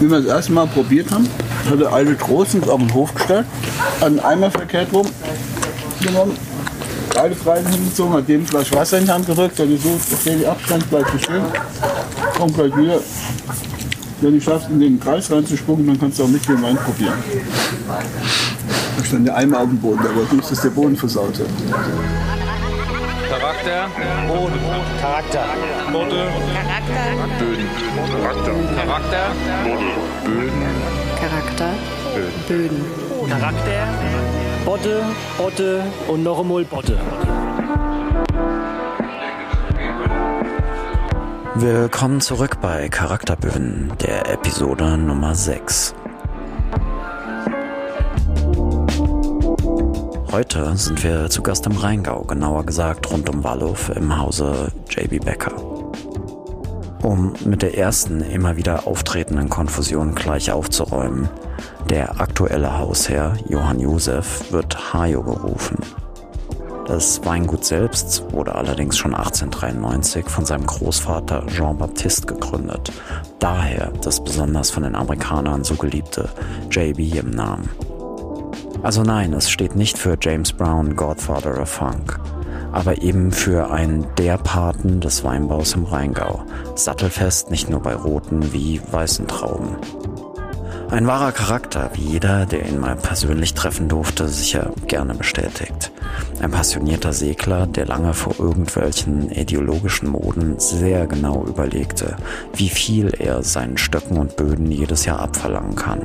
Wie wir das erste Mal probiert haben, hat der alte Trost auf den Hof gestellt, hat einen Eimer verkehrt rum genommen, beide Freien hingezogen, hat dem Flasch Wasser in die Hand gedrückt, hat gesucht, okay, die Abstand bleibt bestimmt, kommt gleich wieder. Wenn du schaffst, in den Kreis reinzuspucken, dann kannst du auch mit dem Wein probieren. Da stand der Eimer auf dem Boden, wollte nicht, dass der Boden versaut wird. Charakter, Boden, Charakter. Boden, Böden. Charakter. Charakter, Böden. Charakter, Böden. Charakter. Botte, Botte und noch einmal Botte. Willkommen zurück bei Charakterböden, der Episode Nummer 6. Heute sind wir zu Gast im Rheingau, genauer gesagt rund um Wallow im Hause JB Becker. Um mit der ersten immer wieder auftretenden Konfusion gleich aufzuräumen, der aktuelle Hausherr Johann Josef wird Hajo gerufen. Das Weingut selbst wurde allerdings schon 1893 von seinem Großvater Jean-Baptiste gegründet. Daher das besonders von den Amerikanern so geliebte JB im Namen. Also nein, es steht nicht für James Brown, Godfather of Funk, aber eben für einen der Paten des Weinbaus im Rheingau. Sattelfest nicht nur bei roten wie weißen Trauben. Ein wahrer Charakter, wie jeder, der ihn mal persönlich treffen durfte, sicher gerne bestätigt. Ein passionierter Segler, der lange vor irgendwelchen ideologischen Moden sehr genau überlegte, wie viel er seinen Stöcken und Böden jedes Jahr abverlangen kann.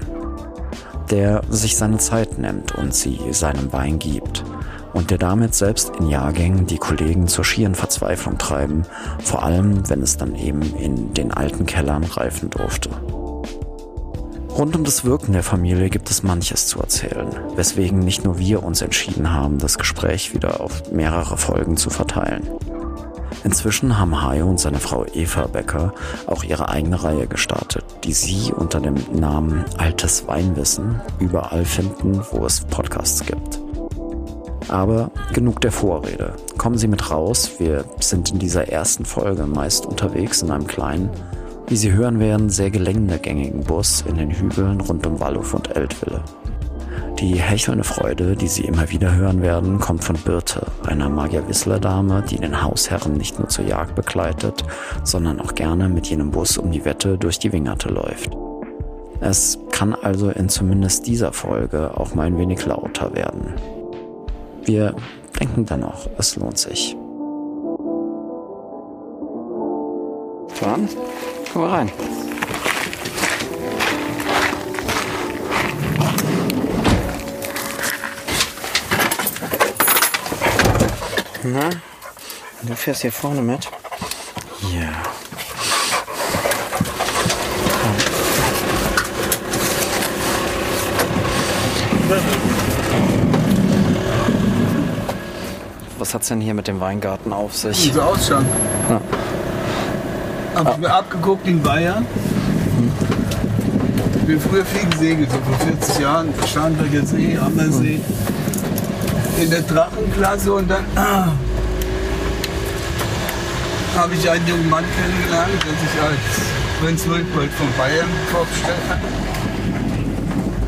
Der sich seine Zeit nimmt und sie seinem Wein gibt. Und der damit selbst in Jahrgängen die Kollegen zur schieren Verzweiflung treiben, vor allem wenn es dann eben in den alten Kellern reifen durfte. Rund um das Wirken der Familie gibt es manches zu erzählen, weswegen nicht nur wir uns entschieden haben, das Gespräch wieder auf mehrere Folgen zu verteilen. Inzwischen haben Hajo und seine Frau Eva Becker auch ihre eigene Reihe gestartet, die sie unter dem Namen Altes Weinwissen überall finden, wo es Podcasts gibt. Aber genug der Vorrede. Kommen Sie mit raus, wir sind in dieser ersten Folge meist unterwegs in einem kleinen, wie Sie hören werden, sehr geländegängigen Bus in den Hügeln rund um Wallow und Eltville. Die hechelnde Freude, die Sie immer wieder hören werden, kommt von Birte, einer Magier-Whistler-Dame, die den Hausherren nicht nur zur Jagd begleitet, sondern auch gerne mit jenem Bus um die Wette durch die Wingerte läuft. Es kann also in zumindest dieser Folge auch mal ein wenig lauter werden. Wir denken dennoch, es lohnt sich. Dann, komm mal rein. Na, du fährst hier vorne mit? Ja. Was hat's denn hier mit dem Weingarten auf sich? Unser Ausschank. Ja. Hab ich mir abgeguckt in Bayern. Ich bin früher viel gesegelt, so vor 40 Jahren. Starnberger See, Ammersee. In der Drachenklasse und dann ah, habe ich einen jungen Mann kennengelernt, der sich als Prinz Luitpold von Bayern vorgestellt hat.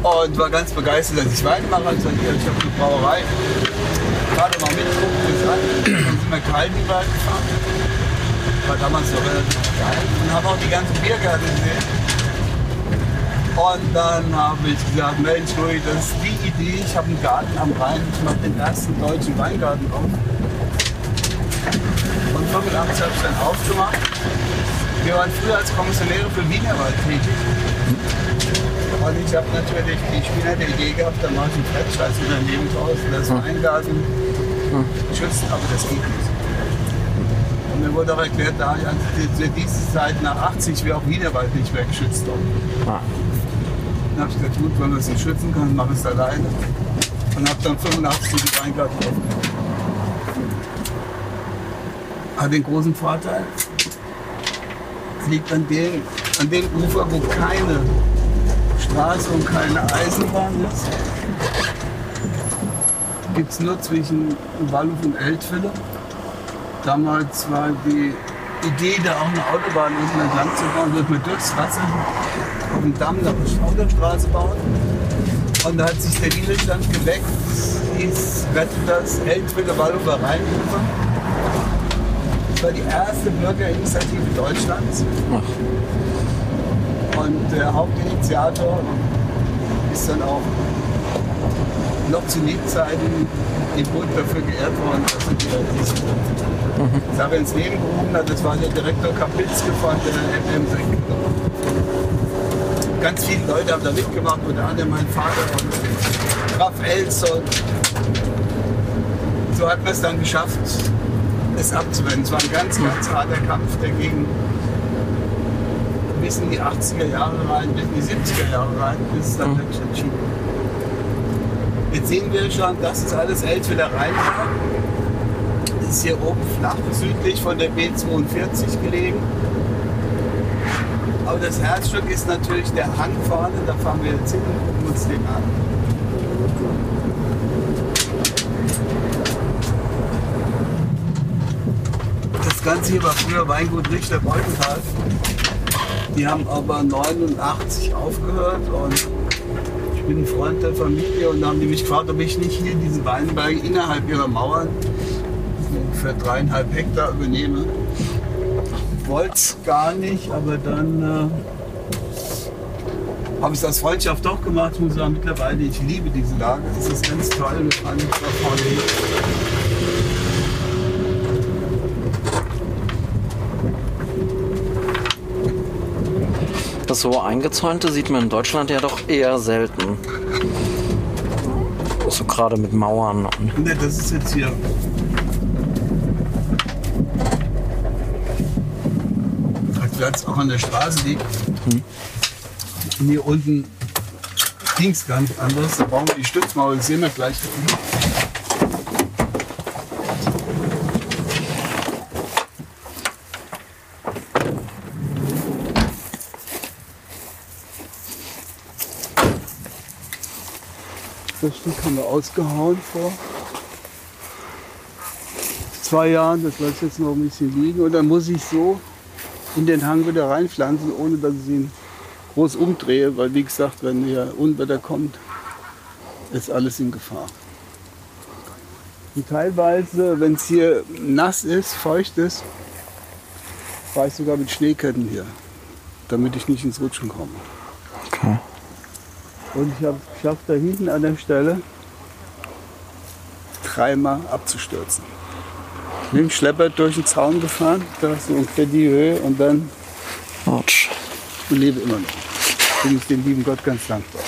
Und war ganz begeistert, dass ich Wein mache. Also hier, ich habe eine Brauerei. Gerade mal mit, gucken wir es an. Dann sind wir Kaltenberg gefahren war damals so relativ geil. Und habe auch die ganzen Biergärten gesehen. Und dann habe ich gesagt, Mensch, Louis, das ist die Idee. Ich habe einen Garten am Rhein. Ich mache den ersten deutschen Weingarten auf. Und 85 habe ich dann aufgemacht. Wir waren früher als Kommissionäre für Wienerwald tätig. Und ich habe natürlich die Spieler der Idee gehabt, da mache ich ein Franchise-Unternehmen draus, das Weingarten schützen, aber das geht nicht. Und mir wurde auch erklärt, da dieser Zeit nach 80 wäre auch Wienerwald nicht mehr geschützt worden. Dann habe ich gesagt, gut, wenn man es nicht schützen kann, mache ich es alleine. Und habe dann 85 die Weingarten aufgehört. Hat den großen Vorteil, liegt an dem, an dem Ufer, wo keine Straße und keine Eisenbahn ist. Gibt es nur zwischen Wallow und Eltville. Damals war die Idee, da auch eine Autobahn unten entlang zu bauen, wird man durchs Wasser auf dem Damm nach der Autostraße bauen. Und da hat sich der Widerstand geweckt, hieß, rettet das Eltville Wallower Rheinufer. Das war die erste Bürgerinitiative Deutschlands. Und der Hauptinitiator ist dann auch noch zu Lebzeiten im Bund dafür geehrt worden, dass er die- diese Sache ins Leben gerufen. Das war der Direktor Kapilzke von der MM Ganz viele Leute haben da mitgemacht, unter anderem mein Vater und Graf Elson. So hat man es dann geschafft, es abzuwenden. Es war ein ganz, ganz harter Kampf dagegen bis in die 80er Jahre rein, bis in die 70er Jahre rein, bis es dann wirklich entschieden. Jetzt sehen wir schon, das ist alles Eltviller Rhein. Das ist hier oben flach südlich von der B42 gelegen. Aber das Herzstück ist natürlich der Hang vorne, da fahren wir jetzt hin und gucken uns den an. Das Ganze hier war früher Weingut Richter Beutenthal. Die haben aber 89 aufgehört und ich bin ein Freund der Familie und da haben die mich gefragt, ob ich nicht hier diesen Weinberg innerhalb ihrer Mauern für dreieinhalb Hektar übernehme. Wollte es gar nicht, aber dann äh, habe ich es aus Freundschaft doch gemacht. Ich muss sagen, mittlerweile, ich liebe diese Lage. Es ist ganz toll. Wir fahren jetzt da vorne. Das so eingezäunte sieht man in Deutschland ja doch eher selten. So gerade mit Mauern Ne, das ist jetzt hier. Es auch an der Straße liegt. Und hier unten ging es ganz anders. Da brauchen wir die Stützmauer, das sehen wir gleich. Das Stück haben wir ausgehauen vor zwei Jahren. Das lässt jetzt noch ein bisschen liegen. Und dann muss ich so in den Hang wieder reinpflanzen, ohne dass ich ihn groß umdrehe. Weil wie gesagt, wenn hier Unwetter kommt, ist alles in Gefahr. Und teilweise, wenn es hier nass ist, feucht ist, fahre ich sogar mit Schneeketten hier, damit ich nicht ins Rutschen komme. Okay. Und ich habe es geschafft, da hinten an der Stelle dreimal abzustürzen. Mit dem Schlepper durch den Zaun gefahren, da so ungefähr die Höhe und dann Autsch. und lebe immer noch. Bin ich dem lieben Gott ganz dankbar.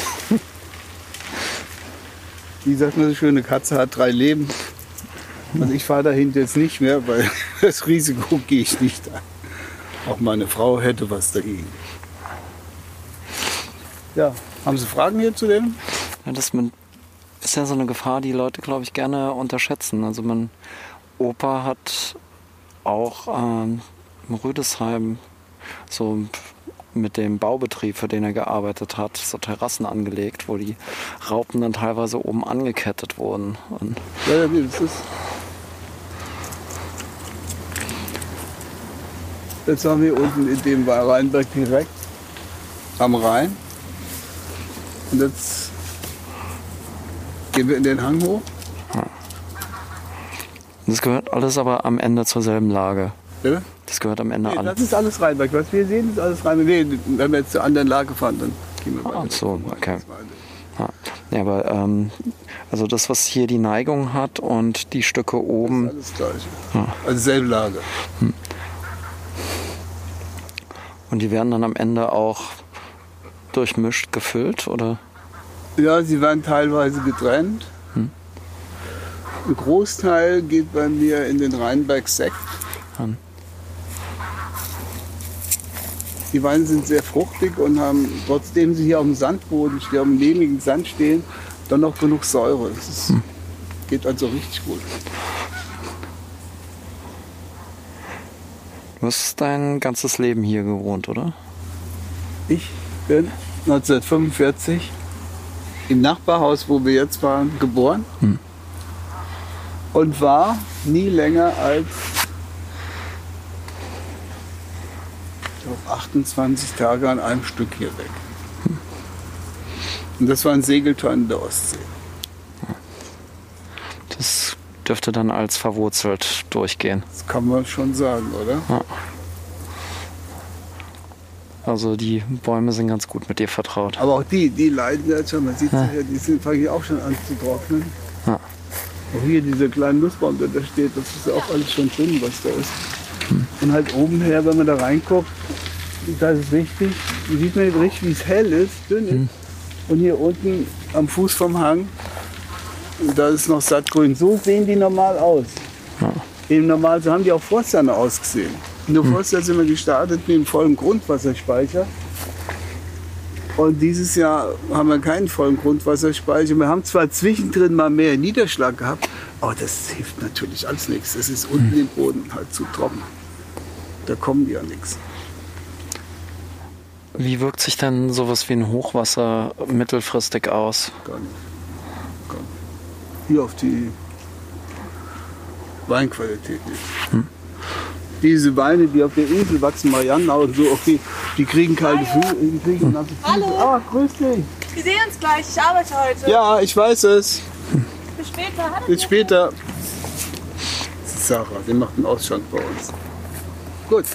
Wie sagt man so schön, eine Katze hat drei Leben. Also ich fahre dahinter jetzt nicht mehr, weil das Risiko gehe ich nicht an. Auch meine Frau hätte was dagegen. Ja, haben Sie Fragen hier zu dem? Ja, das ist ja so eine Gefahr, die Leute, glaube ich, gerne unterschätzen. Also mein Opa hat auch ähm, in Rüdesheim so mit dem Baubetrieb, für den er gearbeitet hat, so Terrassen angelegt, wo die Raupen dann teilweise oben angekettet wurden. Und Ja, ja, das ist. Jetzt haben wir unten in dem Rheinberg direkt am Rhein. Und jetzt gehen wir in den Hang hoch. Das gehört alles aber am Ende zur selben Lage. Bitte? Das gehört am Ende Nee, alles. das ist alles Rheinberg. Was wir sehen, ist alles Rheinberg. Nee, wenn wir jetzt zur anderen Lage fahren, dann gehen wir weiter. so, okay. Ja, ja aber ähm, also das, was hier die Neigung hat und die Stücke oben, Alles gleich. Also selbe Lage. und die werden dann am Ende auch durchmischt gefüllt oder? Ja, sie werden teilweise getrennt. Ein Großteil geht bei mir in den Rheinberg Sekt. Hm. Die Weine sind sehr fruchtig und haben, trotzdem sie hier auf dem Sandboden stehen, auf dem lehmigen Sand stehen, dann noch genug Säure. Das ist, geht also richtig gut. Du hast dein ganzes Leben hier gewohnt, oder? Ich bin 1945 im Nachbarhaus, wo wir jetzt waren, geboren und war nie länger als 28 Tage an einem Stück hier weg. Und das war ein Segeltor in der Ostsee. Das dürfte dann als verwurzelt durchgehen. Das kann man schon sagen, oder? Also die Bäume sind ganz gut mit dir vertraut. Aber auch die, die leiden jetzt schon. Man sieht sie hier, die sind, fangen auch schon an zu trocknen. Ja. Auch hier dieser kleine Nussbaum, der da steht, das ist ja auch alles schon drin, was da ist. Und halt oben her, wenn man da reinguckt, da ist es wichtig, hier sieht man nicht richtig, wie es hell ist, dünn ist. Und hier unten am Fuß vom Hang, da ist noch sattgrün. So sehen die normal aus. Eben normal, so haben die auch Forsterne ausgesehen. Nur Forster sind wir gestartet mit dem vollen Grundwasserspeicher. Und dieses Jahr haben wir keinen vollen Grundwasserspeicher. Wir haben zwar zwischendrin mal mehr Niederschlag gehabt, aber das hilft natürlich alles nichts. Es ist unten im Boden halt zu trocken. Da kommen die ja nichts. Wie wirkt sich denn sowas wie ein Hochwasser mittelfristig aus? Gar nicht. Gar nicht. Hier auf die Weinqualität nicht. Diese Weine, die auf der Insel wachsen, Marianne und so, okay, die kriegen kalte Füße. Die kriegen nasse Füße. Hallo. Ah, grüß dich. Wir sehen uns gleich. Ich arbeite heute. Ja, ich weiß es. Bis später. Hallo. Bis später. Das ist Sarah, die macht einen Ausschank bei uns. Gut.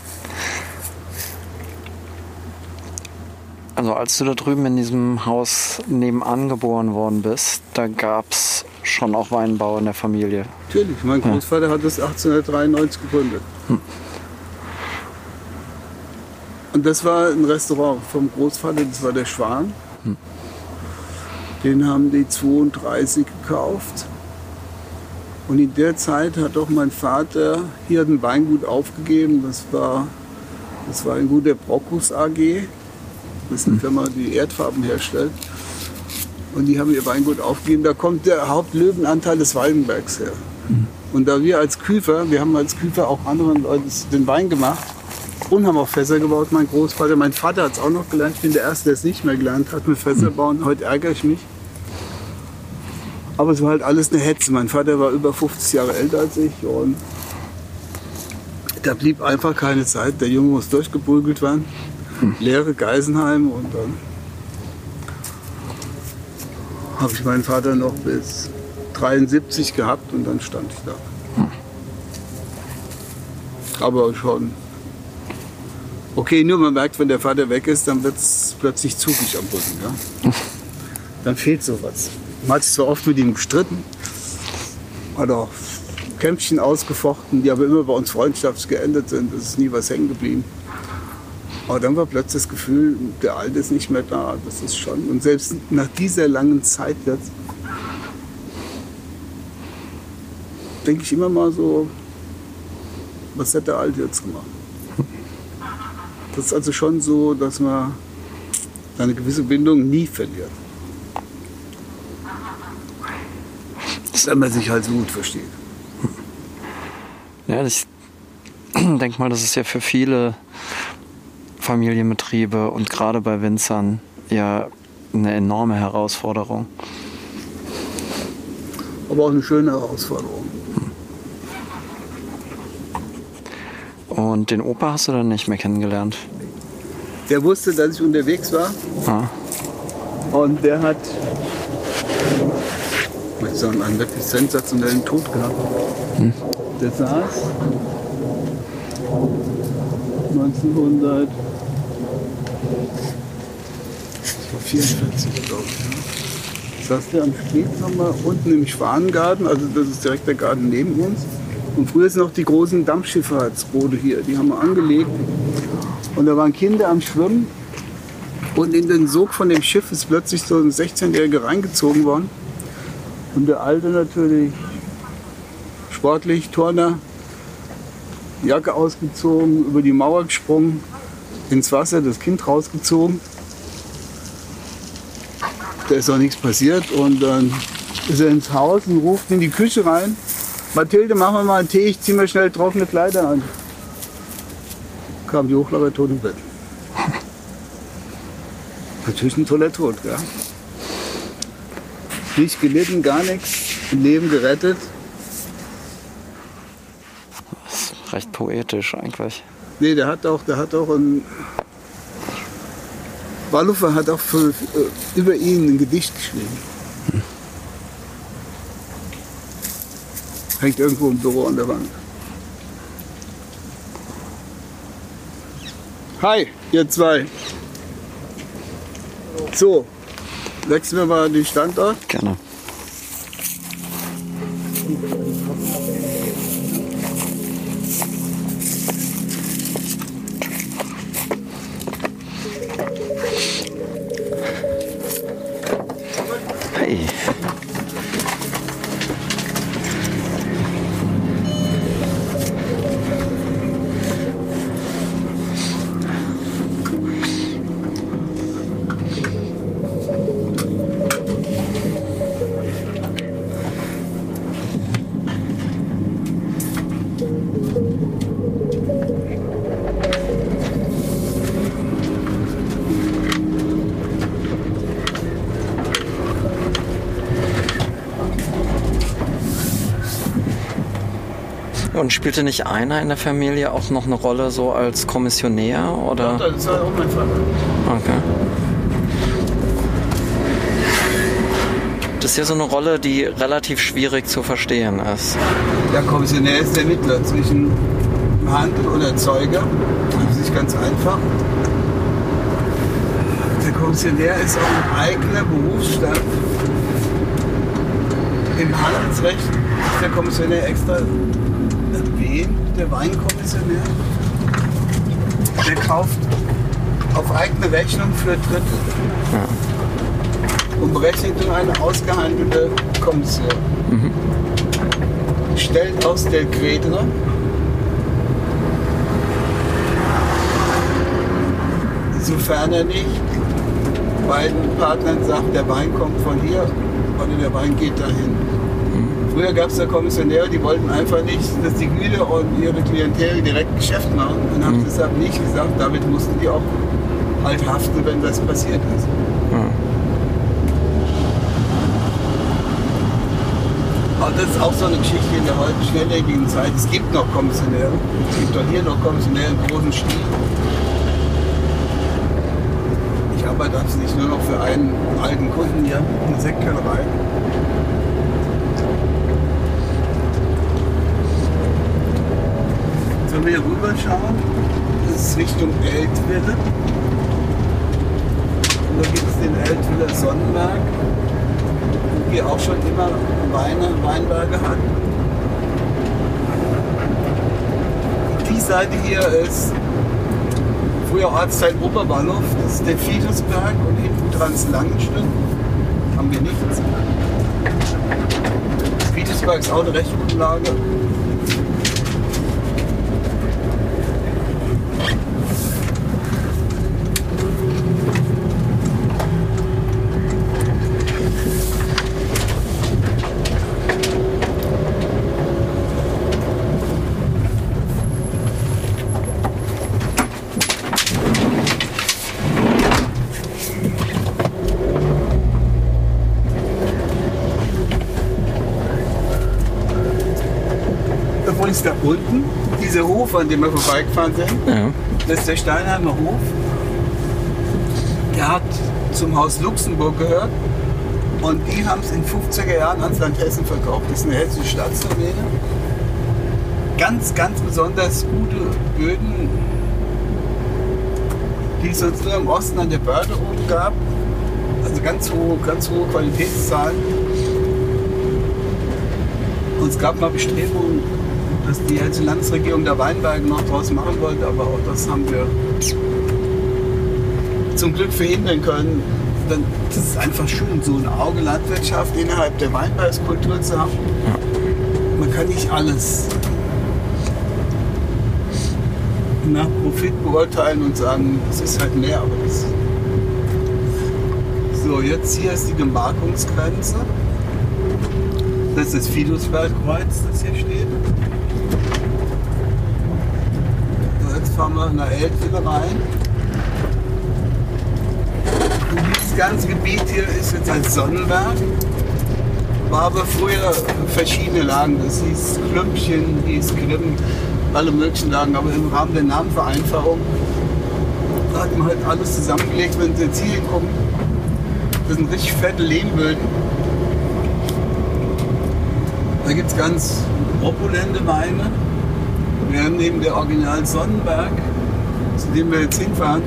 Also als du da drüben in diesem Haus nebenan geboren worden bist, da gab es schon auch Weinbau in der Familie. Natürlich, mein Großvater hat das 1893 gegründet. Und das war ein Restaurant vom Großvater, das war der Schwan. Den haben die 32 gekauft. Und in der Zeit hat auch mein Vater hier ein Weingut aufgegeben. Das war, das war ein Gut der Brockus AG. Das ist eine Firma, die Erdfarben herstellt. Und die haben ihr Weingut aufgegeben. Da kommt der Hauptlöwenanteil des Waldenbergs her. Und da wir als Küfer, wir haben als Küfer auch anderen Leuten den Wein gemacht und haben auch Fässer gebaut, mein Großvater. Mein Vater hat es auch noch gelernt. Ich bin der Erste, der es nicht mehr gelernt hat mit Fässer bauen. Heute ärgere ich mich. Aber es war halt alles eine Hetze. Mein Vater war über 50 Jahre älter als ich und da blieb einfach keine Zeit. Der Junge muss durchgeprügelt werden. Leere Geisenheim und dann habe ich meinen Vater noch bis 73 gehabt und dann stand ich da. Aber schon. Okay, nur man merkt, wenn der Vater weg ist, dann wird es plötzlich zugig am Rücken. Ja? Dann fehlt sowas. Man hat sich zwar oft mit ihm gestritten, hat auch Kämpfchen ausgefochten, die aber immer bei uns freundschaftlich geendet sind. Es ist nie was hängen geblieben. Aber dann war plötzlich das Gefühl, der Alte ist nicht mehr da. Das ist schon. Und selbst nach dieser langen Zeit jetzt denke ich immer mal so, was hat der Alte jetzt gemacht? Das ist also schon so, dass man eine gewisse Bindung nie verliert. Wenn man sich halt so gut versteht. Ja, ich denke mal, das ist ja für viele Familienbetriebe und gerade bei Winzern ja eine enorme Herausforderung. Aber auch eine schöne Herausforderung. Und den Opa hast du dann nicht mehr kennengelernt. Der wusste, dass ich unterwegs war Ah, und der hat ich sagen, einen wirklich sensationellen Tod gehabt. Der saß 1900 44, glaube ich. ja. Saß der am Spätsommer unten im Schwanengarten, also das ist direkt der Garten neben uns. Und früher sind noch die großen Dampfschifffahrtsboote hier, die haben wir angelegt. Und da waren Kinder am Schwimmen. Und in den Sog von dem Schiff ist plötzlich so ein 16-Jähriger reingezogen worden. Und der Alte natürlich sportlich, Turner, Jacke ausgezogen, über die Mauer gesprungen, ins Wasser, das Kind rausgezogen. Da ist auch nichts passiert und dann ist er ins Haus und ruft in die Küche rein. Mathilde, machen wir mal einen Tee, ich zieh mir schnell trockene Kleider an. Kam die Hochlager tot im Bett. Natürlich ein toller Tod, gell? Nicht gelitten, gar nichts, Leben gerettet. recht poetisch eigentlich. Nee, der hat auch, der hat auch ein, Wallufer hat auch für, äh, über ihn ein Gedicht geschrieben. Hängt irgendwo im Büro an der Wand. Hi, ihr zwei. So, wechseln wir mal den Standort. Gerne. Hey. Spielte nicht einer in der Familie auch noch eine Rolle so als Kommissionär oder? Das war auch mein Vater. Okay. Das ist ja so eine Rolle, die relativ schwierig zu verstehen ist. Der Kommissionär ist der Mittler zwischen Handel und Erzeuger. Das ist nicht ganz einfach. Der Kommissionär ist auch ein eigener Berufsstand. Im Handelsrecht ist der Kommissionär extra erwähnt, der Weinkommissionär. Der kauft auf eigene Rechnung für Dritte und berechnet nur eine ausgehandelte Kommission. Stellt aus der Gredner sofern er nicht beiden Partnern sagt, der Wein kommt von hier oder der Wein geht dahin. Früher gab es ja Kommissionäre, die wollten einfach nicht, dass die Güter und ihre Klientel direkt Geschäft machen und haben deshalb nicht gesagt, damit mussten die auch halt haften, wenn das passiert ist. Aber das ist auch so eine Geschichte in der heutigen schnelllebigen Zeit. Es gibt noch Kommissionäre. Es gibt auch hier noch Kommissionäre im großen Stil. Ich arbeite absichtlich nur noch für einen alten Kunden hier, eine Sektkellerei. Sollen wir hier rüber schauen? Ist Richtung Eltville. Und da gibt es den Eltviller Sonnenberg, wo wir auch schon immer Weine, Weinberge hatten. Die Seite hier ist früher Ortsteil Oberbahnhof, das ist der Fiedesberg und hinten dran ist Langenschnitt. Haben wir nichts. Fiedesberg ist auch eine recht gute Lage. Übrigens da unten, dieser Hof, an dem wir vorbeigefahren sind, Ja. das ist der Steinheimer Hof. Der hat zum Haus Luxemburg gehört und die haben es in 50er Jahren ans Land Hessen verkauft. Das ist eine hessische Staatsdomäne. Ganz, ganz besonders gute Böden, die es sonst nur im Osten an der Börde oben gab. Also ganz hohe, ganz hohe Qualitätszahlen. Und es gab mal Bestrebungen, dass die Hessische Landesregierung der Weinberge noch draus machen wollte, aber auch das haben wir zum Glück verhindern können. Das ist einfach schön, so eine Auge Landwirtschaft innerhalb der Weinbergskultur zu haben. Man kann nicht alles nach Profit beurteilen und sagen, es ist halt mehr, aber das. So, jetzt hier ist die Gemarkungsgrenze. Das ist das Fidusbergkreuz, das hier steht. So, jetzt fahren wir nach Eltville rein. Und dieses ganze Gebiet hier ist jetzt als Sonnenberg. War aber früher verschiedene Lagen. Das hieß Klümpchen, hieß Grimm, alle möglichen Lagen. Aber im Rahmen der Namenvereinfachung hat man halt alles zusammengelegt, wenn sie jetzt hier hinkommen. Das sind richtig fette Lehmböden. Da gibt es ganz opulente Weine. Wir haben neben der Original Sonnenberg, zu dem wir jetzt hinfahren,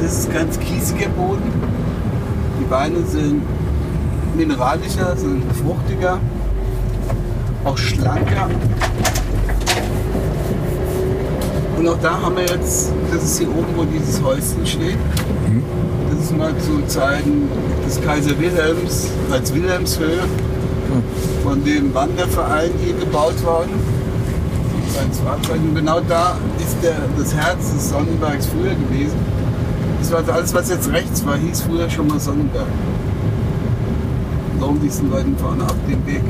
das ist ganz kiesiger Boden. Die Weine sind mineralischer, sind fruchtiger, auch schlanker. Und auch da haben wir jetzt, das ist hier oben, wo dieses Häuschen steht. Das ist mal zu Zeiten des Kaiser Wilhelms als Wilhelmshöhe von dem Wanderverein hier gebaut worden. Als Wahrzeichen. Genau da ist der, das Herz des Sonnenbergs früher gewesen. Das war alles, was jetzt rechts war, hieß früher schon mal Sonnenberg. Darum diesen Leuten vorne ab den Weg.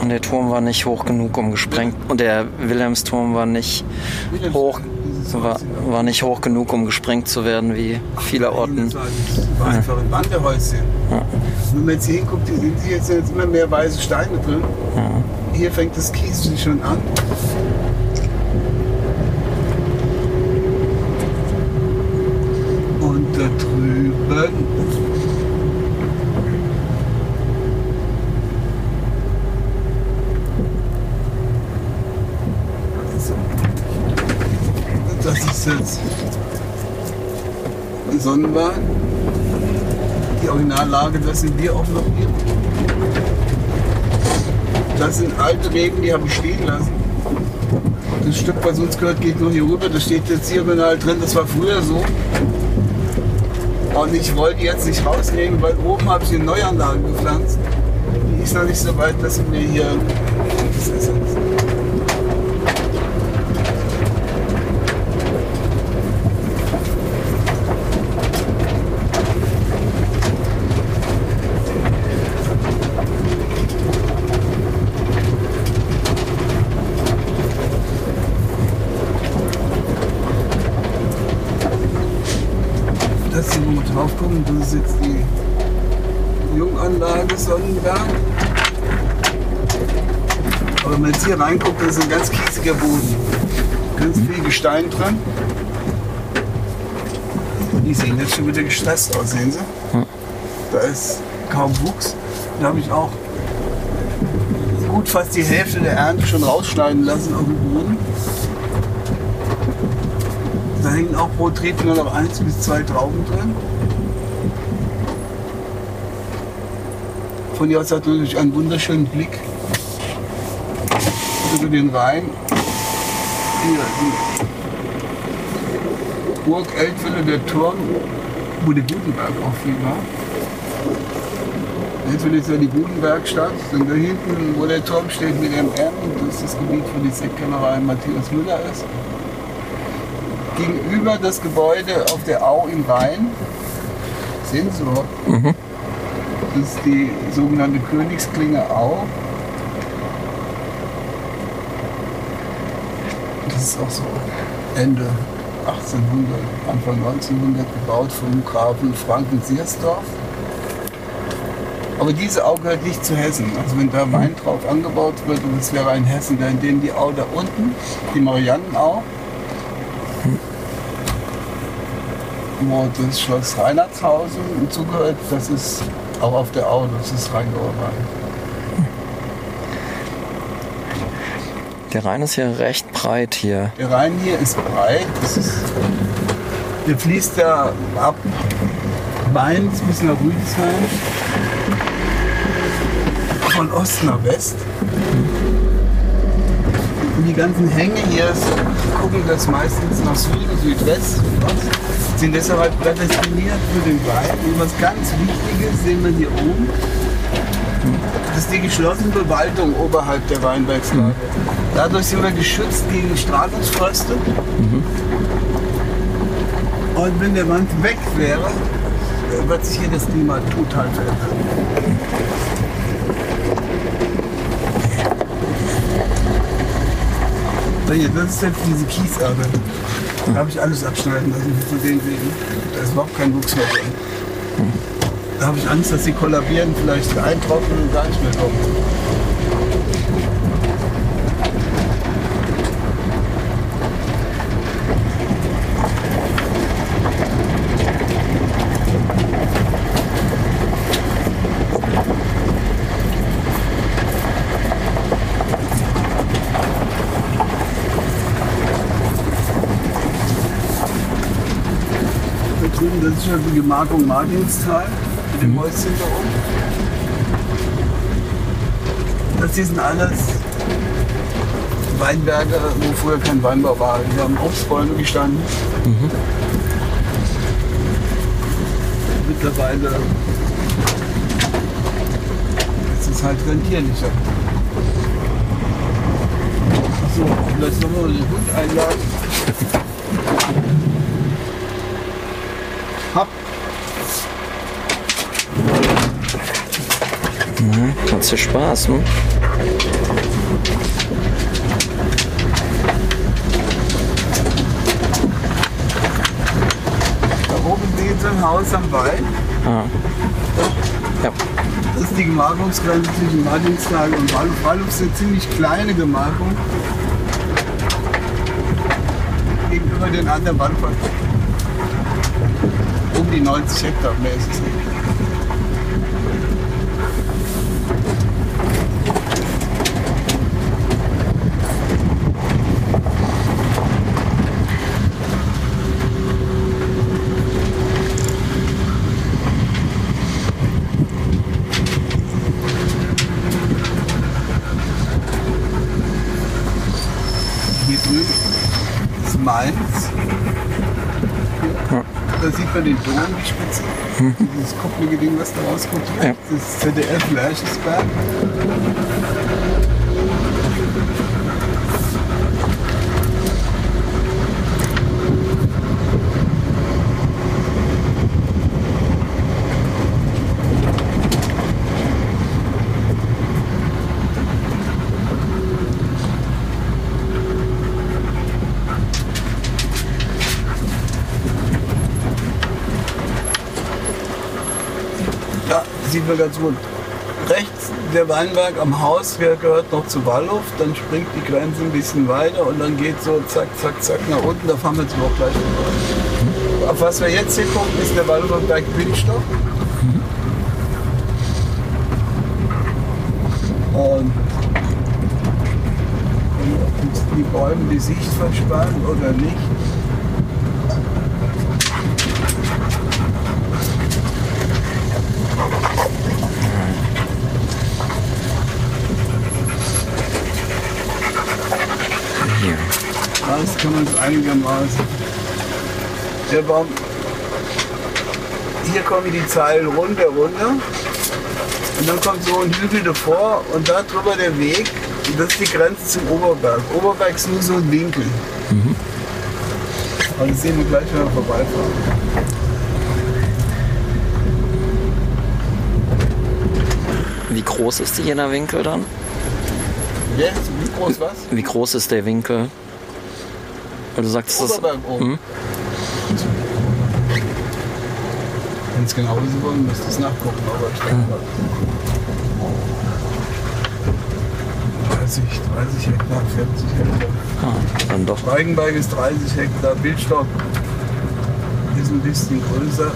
Und der Turm war nicht hoch genug, um gesprengt. Und der Wilhelmsturm war nicht hoch, war, war nicht hoch genug, um gesprengt zu werden, wie vielerorten. Das war, das war einfach ein Wanderhäuschen. Wenn man jetzt hier hinguckt, hier sind sind jetzt immer mehr weiße Steine drin. Hier fängt das Kies schon an. Und da drüben. Das ist jetzt Sonnenwagen. Die Originallage, das sind wir auch noch hier. Das sind alte Reben, die habe ich stehen lassen. Das Stück, was uns gehört, geht nur hier rüber. Das steht jetzt hier original drin. Das war früher so. Und ich wollte jetzt nicht rausnehmen, weil oben habe ich eine Neuanlage gepflanzt. Die ist noch nicht so weit, dass mir hier. Das ist jetzt. Das ist, ist jetzt die Junganlage Sonnenberg. Aber wenn man jetzt hier reinguckt, das ist ein ganz kiesiger Boden. Ganz viel Gestein drin. Die sehen jetzt schon wieder gestresst aus, sehen Sie? Da ist kaum Wuchs. Da habe ich auch gut fast die Hälfte der Ernte schon rausschneiden lassen auf dem Boden. Da hängen auch pro Trieb nur noch eins bis zwei Trauben drin. Von hier hat natürlich einen wunderschönen Blick über den Rhein. Hier, die Burg Eltville, der Turm, wo der Gutenberg auch viel war. Eltville ist ja die Gutenbergstadt. Und da hinten, wo der Turm steht mit dem M, das ist das Gebiet, wo die Sektkellerei Matthias Müller ist gegenüber das Gebäude auf der Au im Rhein. Sehen Sie? Das ist die sogenannte Königsklinge Au. Das ist auch so Ende 1800, Anfang 1900 gebaut vom Grafen Franken-Siersdorf. Aber diese Au gehört nicht zu Hessen. Also wenn da Wein drauf angebaut wird, und das wäre ein Hessen, dann dem die Au da unten, die Mariannenau, wo das Schloss Reinhardshausen zugehört, das ist auch auf der Au, das ist Rheingauer Wein. Der Rhein ist hier recht breit hier. Der Rhein hier ist breit, das ist, der fließt ja ab Mainz bis nach Rüdesheim, von Ost nach West. Und die ganzen Hänge hier gucken das meistens nach Süden, Südwest, Südost, sind deshalb halt prädestiniert für den Wein. Und was ganz Wichtiges sehen wir hier oben, das ist die geschlossene Bewaldung oberhalb der Weinbergslage. Dadurch sind wir geschützt gegen Strahlungsfröste. Und wenn der Wand weg wäre, wird sich hier das Klima total verändern. So, hier, das ist jetzt diese Kieserde. Da habe ich alles abschneiden lassen von den Wegen. Da ist überhaupt kein Wuchs mehr drin. Da habe ich Angst, dass sie kollabieren, vielleicht eintrocknen und gar nicht mehr kommen. Die Gemarkung Martinstal mit dem Häuschen da oben. Das hier sind alles Weinberge, wo früher kein Weinbau war. Hier haben Obstbäume gestanden. Mittlerweile ist es halt rentierlicher. So, vielleicht sollen wir mal den Hund einladen. Hat dir Spaß, ne? Da oben sehen Sie ein Haus am Wald. Ah. Ja. Das ist die Gemarkungsgrenze zwischen Martinstal und Walluf. Walluf ist eine ziemlich kleine Gemarkung. Gegenüber den anderen Walluf. Um die 90 Hektar mehr ist es nicht. Hier drüben ist Mainz. Man den Dom, die Spitze. Dieses kuppelige Ding, was da rauskommt. Ja. Das ist ZDF Lerchesberg. Da sieht man ganz gut. Rechts der Weinberg am Haus der gehört noch zu Wallhof, dann springt die Grenze ein bisschen weiter und dann geht so zack, zack, zack nach unten. Da fahren wir jetzt auch gleich rüber. Auf was wir jetzt hier gucken, ist der Wallhofer Berg Bildstock. Und ob die Bäume die Sicht versperren oder nicht. Hier. Kann man einigermaßen. Der Baum. Hier kommen die Zeilen runter, runter. Und dann kommt so ein Hügel davor und da drüber der Weg. Und das ist die Grenze zum Oberberg. Oberberg ist nur so ein Winkel. Aber das sehen wir gleich, wenn wir vorbeifahren. Wie groß ist jener Winkel dann? Jetzt, wie groß was? Wie groß ist der Winkel? Weil du sagst, das ist. Oberberg oben. Hm? Wenn es genau wissen wollen, müsst ihr es nachgucken. Aber ich denke mal. 30, 30 Hektar, 40 Hektar. Ah, dann doch. Reigenberg ist 30 Hektar, Bildstock ist ein bisschen größer.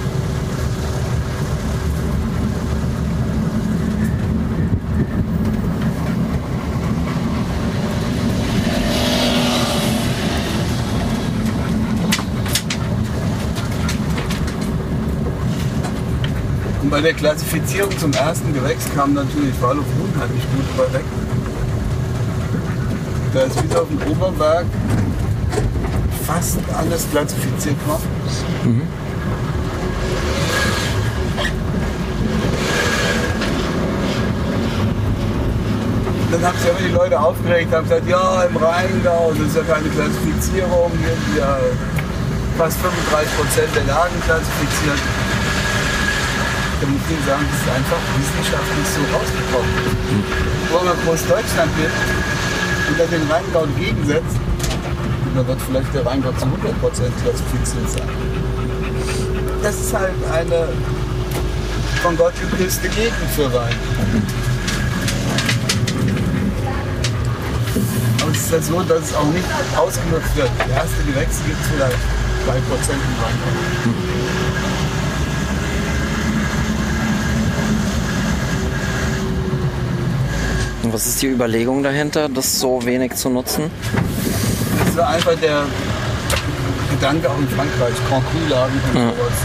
Bei der Klassifizierung zum ersten Gewächs kam natürlich Wallhof unheimlich gut bei weg. Da ist bis auf den Oberberg fast alles klassifiziert war. Dann haben sich aber die Leute aufgeregt, haben gesagt, ja, im Rheingau, das ist ja keine Klassifizierung, hier sind ja fast 35 Prozent der Lagen klassifiziert. Da muss ich sagen, das ist einfach wissenschaftlich so rausgekommen. Wo man Großdeutschland wird und dann den Rheingau entgegensetzt, dann wird vielleicht der Rheingau zu 100 Prozent klassifiziert sein. Das ist halt eine von Gott geküsste Gegend für Wein. Aber es ist ja so, dass es auch nicht ausgenutzt wird. Die erste Gewächse gibt es vielleicht 3 Prozent im Rheingau. Und was ist die Überlegung dahinter, das so wenig zu nutzen? Das war einfach der Gedanke auch in Frankreich, Cru-Lagen und Ja. sowas.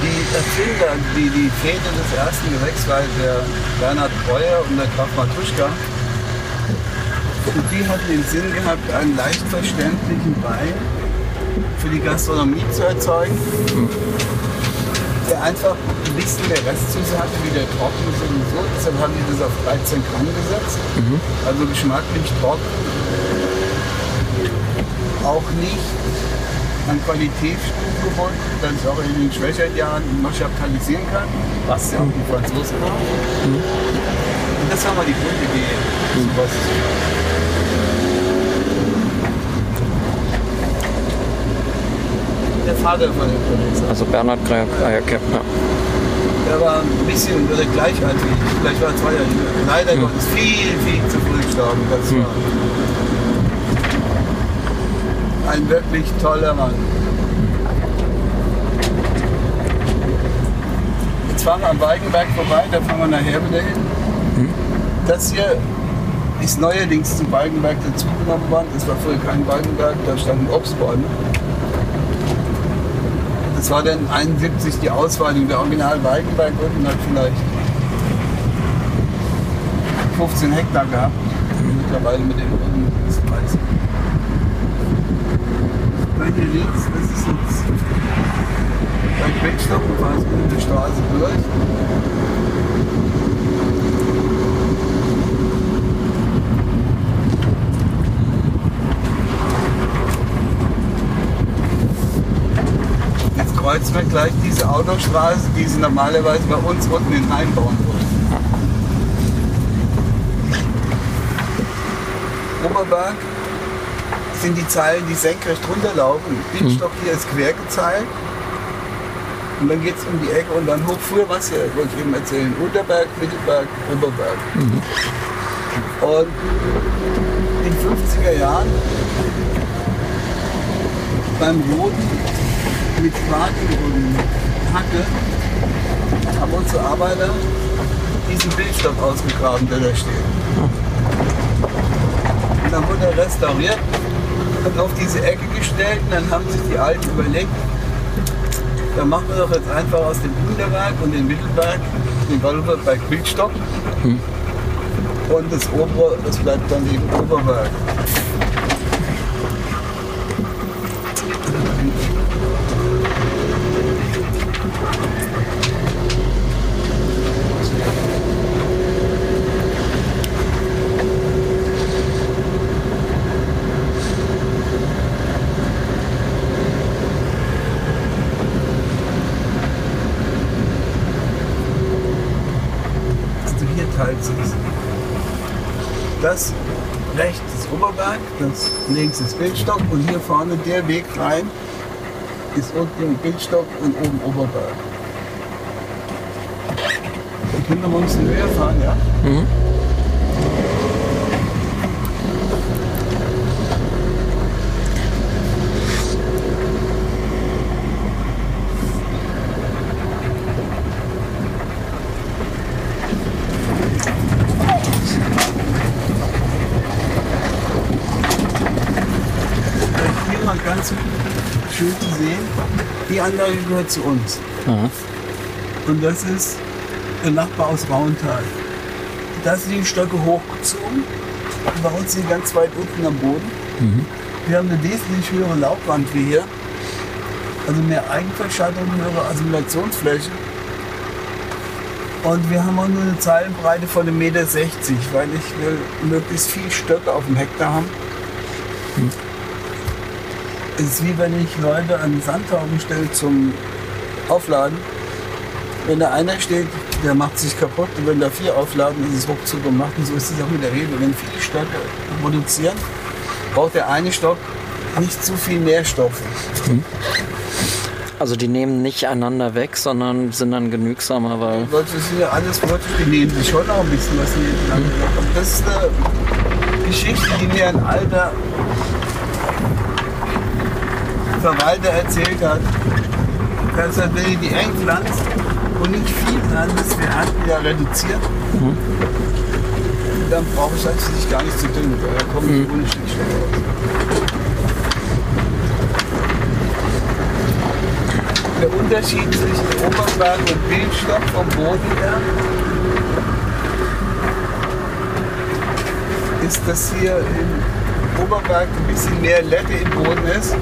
Die Erfinder, die, die Väter des ersten Gewächs war der Bernhard Breuer und der Graf Matuschka. Und die hatten den Sinn gehabt, einen leicht verständlichen Wein für die Gastronomie zu erzeugen, der einfach ein bisschen der Restzusage wie der trocken ist und so. Deshalb haben die das auf 13 Gramm gesetzt. Also geschmacklich trocken auch nicht an Qualitätsstufen gebunden, dass es auch in den schwächeren Jahren marschalisieren kann, was ja auch die Franzosen machen. Und das war mal die Grundidee. sowas zu machen. Der Vater von dem Producer. Also Bernhard Krajak, ah, okay, ja. Der war ein bisschen oder gleich alt wie ich. Vielleicht war er zwei Jahre jünger. Leider Gottes viel, viel zu früh gestorben. Das war ein wirklich toller Mann. Jetzt fahren wir am Weigenberg vorbei, da fahren wir nachher wieder hin. Das hier ist neuerdings zum Weigenberg dazugenommen worden. Das war früher kein Weigenberg, da standen Obstbäume. Das war dann 71 die Ausweitung. Der Original Weigenberg unten hat vielleicht 15 Hektar gehabt. Mittlerweile mit dem unten ist 30. Bei hier links, das ist jetzt bei Queckstock, quasi in der Straße durch. Kreuzen wir gleich diese Autostraße, die sie normalerweise bei uns unten in Heim bauen wollen. Oberberg sind die Zeilen, die senkrecht runterlaufen. Bienstock hier ist quer gezeilt. Und dann geht es um die Ecke und dann hoch. Früher war es ja, wollte ich eben erzählen, Unterberg, Mittelberg, Oberberg. Und in den 50er Jahren beim Roten mit Spaten und Hacke haben unsere Arbeiter diesen Bildstock ausgegraben, der da steht. Und dann wurde er restauriert und auf diese Ecke gestellt und dann haben sich die Alten überlegt, dann machen wir doch jetzt einfach aus dem Unterberg und dem Mittelberg den Wallberg Bildstock und das obere, das bleibt dann eben Oberberg. Also hier teilt sich Das rechts ist Oberberg, das links ist Bildstock und hier vorne der Weg rein ist unten Bildstock und oben Oberberg. Wir können wir uns Höhe fahren, ja? Hier mal ganz schön zu sehen, die Anlage gehört zu uns. Und das ist der Nachbar aus Rauental. Da sind die Stöcke hochgezogen. Bei uns sind die ganz weit unten am Boden. Wir haben eine wesentlich höhere Laubwand wie hier. Also mehr Eigenverschattung, höhere Assimilationsfläche. Und wir haben auch nur eine Zeilenbreite von 1,60 Meter, weil ich will möglichst viel Stöcke auf dem Hektar haben. Es ist wie wenn ich Leute an Sandhaufen stelle zum Aufladen. Wenn da einer steht, der macht sich kaputt und wenn da vier aufladen, ist es ruckzuck gemacht. Und so ist es auch mit der Rebe. Wenn viele Stöcke produzieren, braucht der eine Stock nicht zu viel Nährstoffe. Also die nehmen nicht einander weg, sondern sind dann genügsamer, weil Leute sind ja alles Leute, die nehmen sich schon auch ein bisschen was nebeneinander. weg. Und das ist eine Geschichte, die mir ein alter Verwalter erzählt hat. Dass er, die eng pflanzt und nicht viel ist, wir hatten ja reduziert, dann brauche ich eigentlich gar nicht zu düngen, weil da kommen die ohne Stickstoff raus. Der Unterschied zwischen Oberberg und Bildstock vom Boden her ist, dass hier im Oberberg ein bisschen mehr Lette im Boden ist.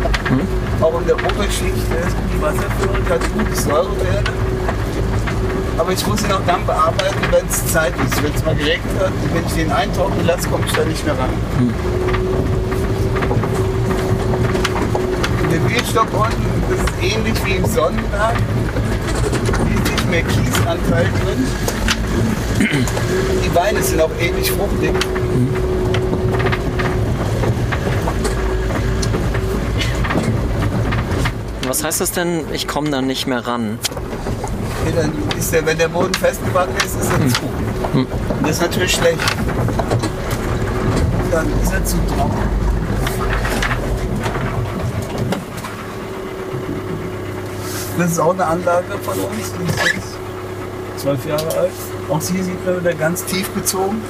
Auch in der Oberschicht ist die Wasserführung hat gute Säurewerte. Aber ich muss ihn auch dann bearbeiten, wenn es Zeit ist. Wenn es mal geregnet hat, wenn ich den eintrocknen lasse, komme ich da nicht mehr ran. Der Bildstock unten, das ist ähnlich wie im Sonnenberg. Hier nicht mehr Kiesanteil drin. Die Weine sind auch ähnlich fruchtig. Was heißt das denn, ich komme da nicht mehr ran? Ja, dann ist der, wenn der Boden festgebacken ist, ist er zu. Und das ist natürlich schlecht. Dann ist er zu trocken. Das ist auch eine Anlage von uns, die ist jetzt zwölf Jahre alt. Auch hier sieht man wieder ganz tief gezogen.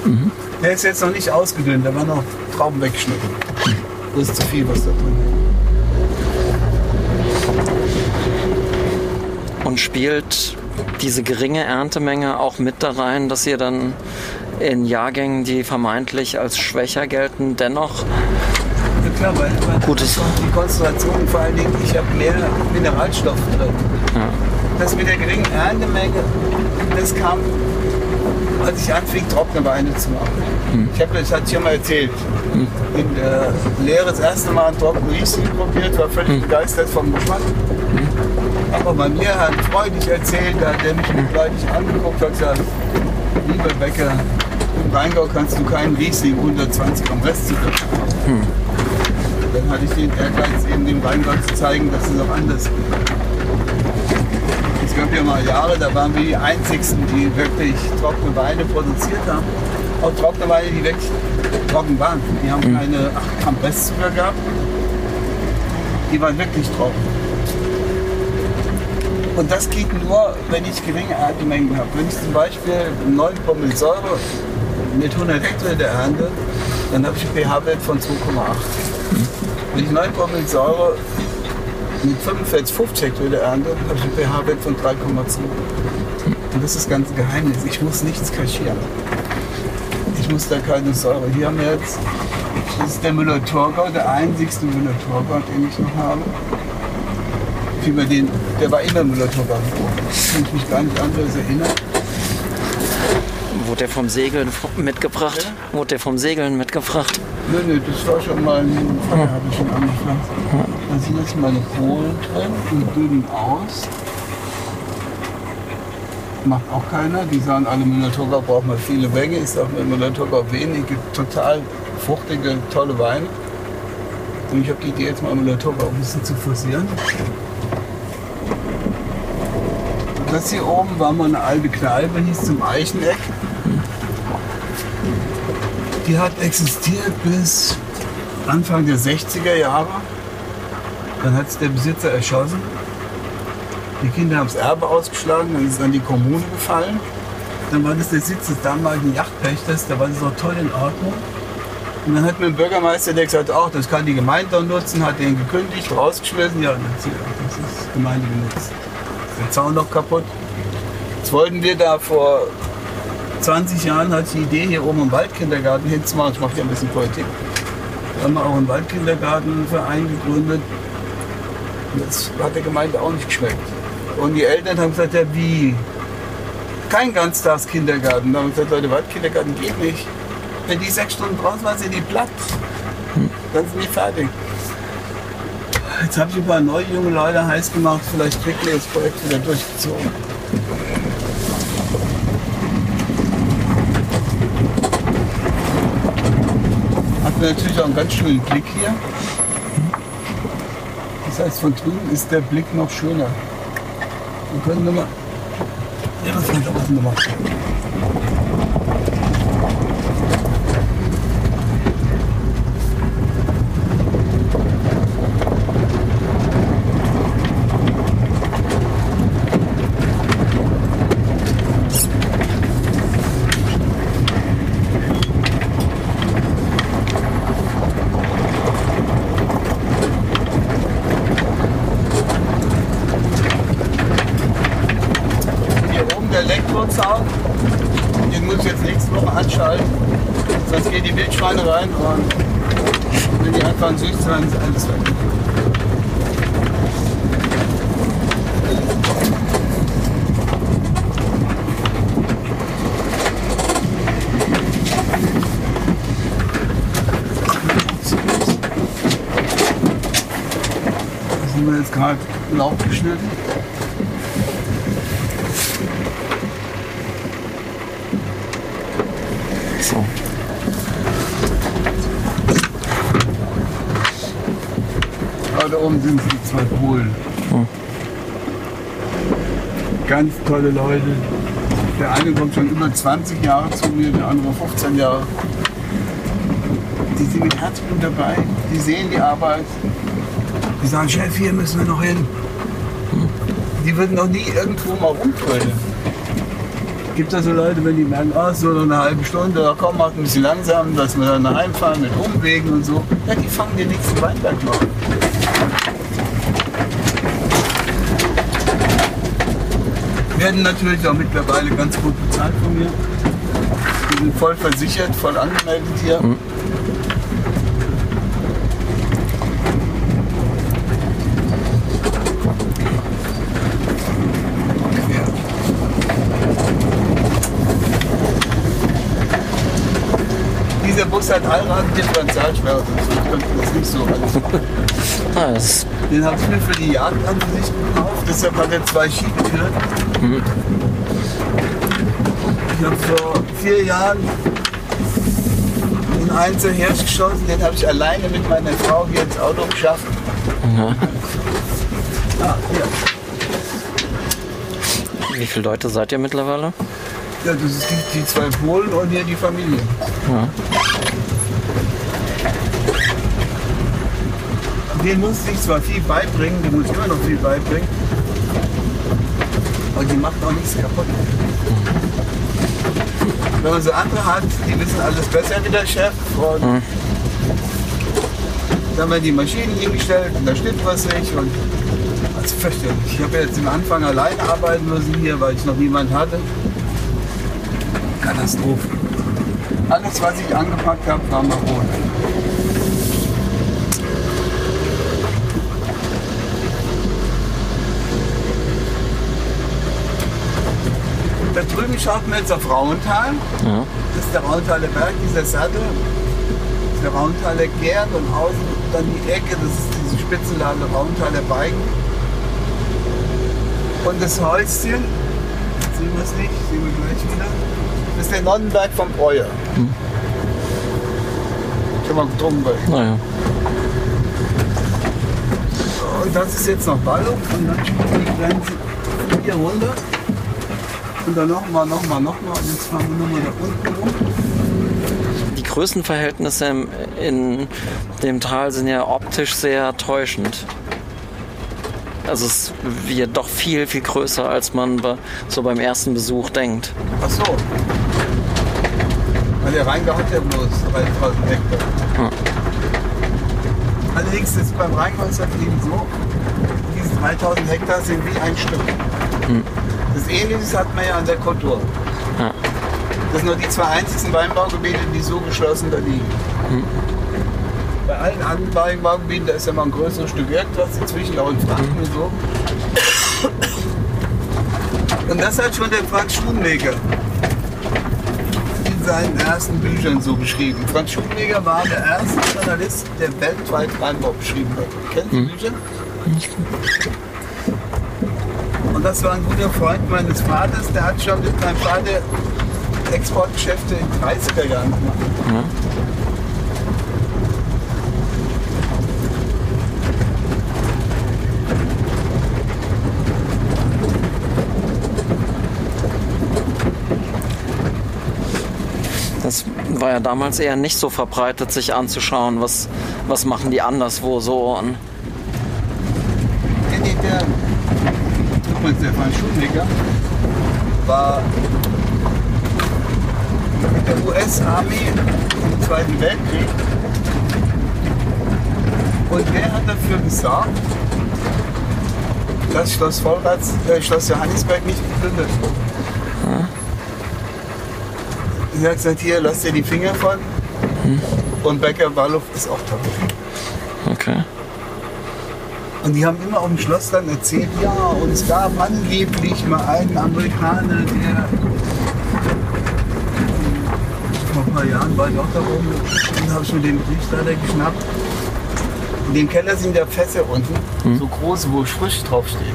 Der ist jetzt noch nicht ausgedünnt, da waren noch Trauben weggeschnitten. Das ist zu viel, was da drin ist. Spielt diese geringe Erntemenge auch mit da rein, dass ihr dann in Jahrgängen, die vermeintlich als schwächer gelten, dennoch Ja klar, weil, weil Gutes. die Konzentration, vor allen Dingen, ich habe mehr Mineralstoffe drin. Ja. Das mit der geringen Erntemenge, das kam, als ich anfing, trockene Weine zu machen. Ich habe das, hatte ich ja mal erzählt, in der Lehre das erste Mal einen trockenen Riesling probiert, war völlig begeistert vom Geschmack. Aber bei mir hat freudig erzählt, da hat der mich mitleidig angeguckt hat, gesagt, lieber Bäcker, im Rheingau kannst du keinen Riesling unter 20 am Restzucker machen. Dann hatte ich den Ehrgeiz, eben dem Rheingau zu zeigen, dass es auch anders geht. Es gab ja mal Jahre, da waren wir die Einzigsten, die wirklich trockene Weine produziert haben. Auch trockene Weine, die wirklich trocken waren. Die haben keine 8 Gramm Restzucker gehabt. Die waren wirklich trocken. Und das geht nur, wenn ich geringe Erntemengen habe. Wenn ich zum Beispiel 9 Promille Säure mit 100 Hektoliter ernte, dann habe ich einen pH-Wert von 2,8. Wenn ich 9 Promille Säure mit 45, 50 Hektoliter ernte, habe ich einen pH-Wert von 3,2. Und das ist das ganze Geheimnis. Ich muss nichts kaschieren. Ich muss da keine Säure. Hier haben wir jetzt, das ist der Müller-Thurgau, der einzigste Müller-Thurgau, den ich noch habe. Vielmehr den, der war immer Müller-Thurgau. Kann ich mich gar nicht anders erinnern. wurde der vom Segeln mitgebracht. Wurde der vom Segeln mitgebracht. Nö, nö, das war schon mal ein Feuer, habe ich schon angepflanzt. Da sind jetzt meine Kohlen drin und dünn aus. Macht auch keiner. Die sagen alle, Müller-Thurgau braucht man viele Menge. Ich sage mir, wenig. Gibt total fruchtige, tolle Weine. Und ich habe die Idee, jetzt mal Müller-Thurgau ein bisschen zu forcieren. Das hier oben war mal eine alte Kneipe, hieß zum Eicheneck. Die hat existiert bis Anfang der 60er Jahre. Dann hat es der Besitzer erschossen. Die Kinder haben das Erbe ausgeschlagen, dann ist es an die Kommune gefallen. Dann war das der Sitz des damaligen Yachtpächters, da war das auch toll in Ordnung. Und dann hat mir ein Bürgermeister, der gesagt hat, das kann die Gemeinde doch nutzen, hat den gekündigt, rausgeschmissen. Ja, das ist Gemeinde genutzt. Der Zaun noch kaputt. Jetzt wollten wir da vor 20 Jahren hatte ich die Idee, hier oben einen Waldkindergarten hinzumachen. Ich mache ja ein bisschen Politik. Da haben wir auch einen Waldkindergartenverein gegründet. Das hat der Gemeinde auch nicht geschmeckt. Und die Eltern haben gesagt, ja wie? Kein Ganztagskindergarten. Da haben wir gesagt, Leute, Waldkindergarten geht nicht. Wenn die sechs Stunden draußen waren, sind die platt. Dann sind die fertig. Jetzt habe ich ein paar neue junge Leute heiß gemacht. Vielleicht kriegt ihr das Projekt wieder durchgezogen. Hat natürlich auch einen ganz schönen Blick hier. Das heißt, von drüben ist der Blick noch schöner. Wir können nochmal. Ja, ist auch nochmal. Hier oben der Elektrozaun. Den muss ich jetzt nächste Woche anschalten. Sonst gehen die Wildschweine rein und wenn die anfangen süß zu sein, ist alles weg. Sind wir jetzt gerade Laub geschnitten. So. Oben sind die zwei Polen. Ganz tolle Leute. Der eine kommt schon über 20 Jahre zu mir, der andere 15 Jahre. Die sind mit Herzblut dabei, die sehen die Arbeit. Die sagen, Chef, hier müssen wir noch hin. Die würden noch nie irgendwo mal rumtrödeln. Gibt da so Leute, wenn die merken, ah, so eine halbe Stunde, komm, macht ein bisschen langsam, dass wir dann heimfahren mit Umwegen und so. Ja, die fangen den nächsten Weinberg noch. Werden natürlich auch mittlerweile ganz gut bezahlt von mir. Die sind voll versichert, voll angemeldet hier. Ja. Dieser Bus hat Allraddifferentialsperre, sonst könnte das nicht so alles. Den habe ich mir für die Jagdansicht gekauft, deshalb hat er zwei Schiebetüren. Ich habe vor vier Jahren einen Einzel hergeschossen, den habe ich alleine mit meiner Frau hier ins Auto geschafft. Ah, hier. wie viele Leute seid ihr mittlerweile? Ja, das ist die, die zwei Polen und hier die Familie. Ja. Den musste ich zwar viel beibringen, den muss ich immer noch viel beibringen. Aber die macht auch nichts kaputt. Wenn man so andere hat, die wissen alles besser wie der Chef. Und Dann werden die Maschinen hingestellt und da stimmt was nicht. Und also fürchterlich. Ich habe jetzt am Anfang alleine arbeiten müssen hier, weil ich noch niemand hatte. Katastrophe. Alles, was ich angepackt habe, war maron. Da drüben schaut man jetzt auf Rauental. Ja. Das ist der Rauntaler Berg, dieser Sattel. Das ist der Rauntaler Gern und außen dann die Ecke, das ist diese Spitzenlage Rauntaler Beigen. Und das Häuschen, sehen wir es nicht, sehen wir gleich wieder. Das ist der Nonnenberg vom Breuer. Schon mal getrunken bei. Naja. Und das ist jetzt noch Ballung und dann die Grenze hier runter. Und dann nochmal, nochmal, nochmal. Und jetzt fahren wir nochmal da unten rum. Die Größenverhältnisse im, in dem Tal sind ja optisch sehr täuschend. Also es wird doch viel, viel größer, als man so beim ersten Besuch denkt. Ach so. Weil der Rheingau hat ja bloß 3000 Hektar. Ja. Allerdings ist beim Rheingau ist das eben so, diese 3000 Hektar sind wie ein Stück. Das Ähnliches hat man ja an der Kultur. Ja. Das sind nur die zwei einzigen Weinbaugebiete, die so geschlossen da liegen. Bei allen anderen Weinbaugebieten, da ist ja mal ein größeres Stück irgendwas dazwischen, auch in Franken und so. Und das hat schon der Franz Schulenleger in seinen ersten Büchern so beschrieben. Franz Schulenleger war der erste Journalist, der weltweit Weinbau beschrieben hat. Kennen Sie die Bücher? Und das war ein guter Freund meines Vaters, der hat schon mit meinem Vater Exportgeschäfte in 30er Jahren gemacht. Mhm. Das war ja damals eher nicht so verbreitet, sich anzuschauen, was, was machen die anderswo so. Und übrigens der Franz Schumacher war mit der US-Armee im Zweiten Weltkrieg. Und der hat dafür gesorgt, dass Schloss Vollrats, äh, Schloss Johannisberg nicht geplündert wurde. Er hat gesagt, hier, lass dir die Finger von. Und Becker Wallow ist auch tot. Und die haben immer auf dem Schloss dann erzählt, ja, und es gab angeblich mal einen Amerikaner, der vor ein paar Jahren war ich auch da oben und habe schon den Briefleiter geschnappt. In dem Keller sind ja Fässer unten, so große, wo frisch draufsteht.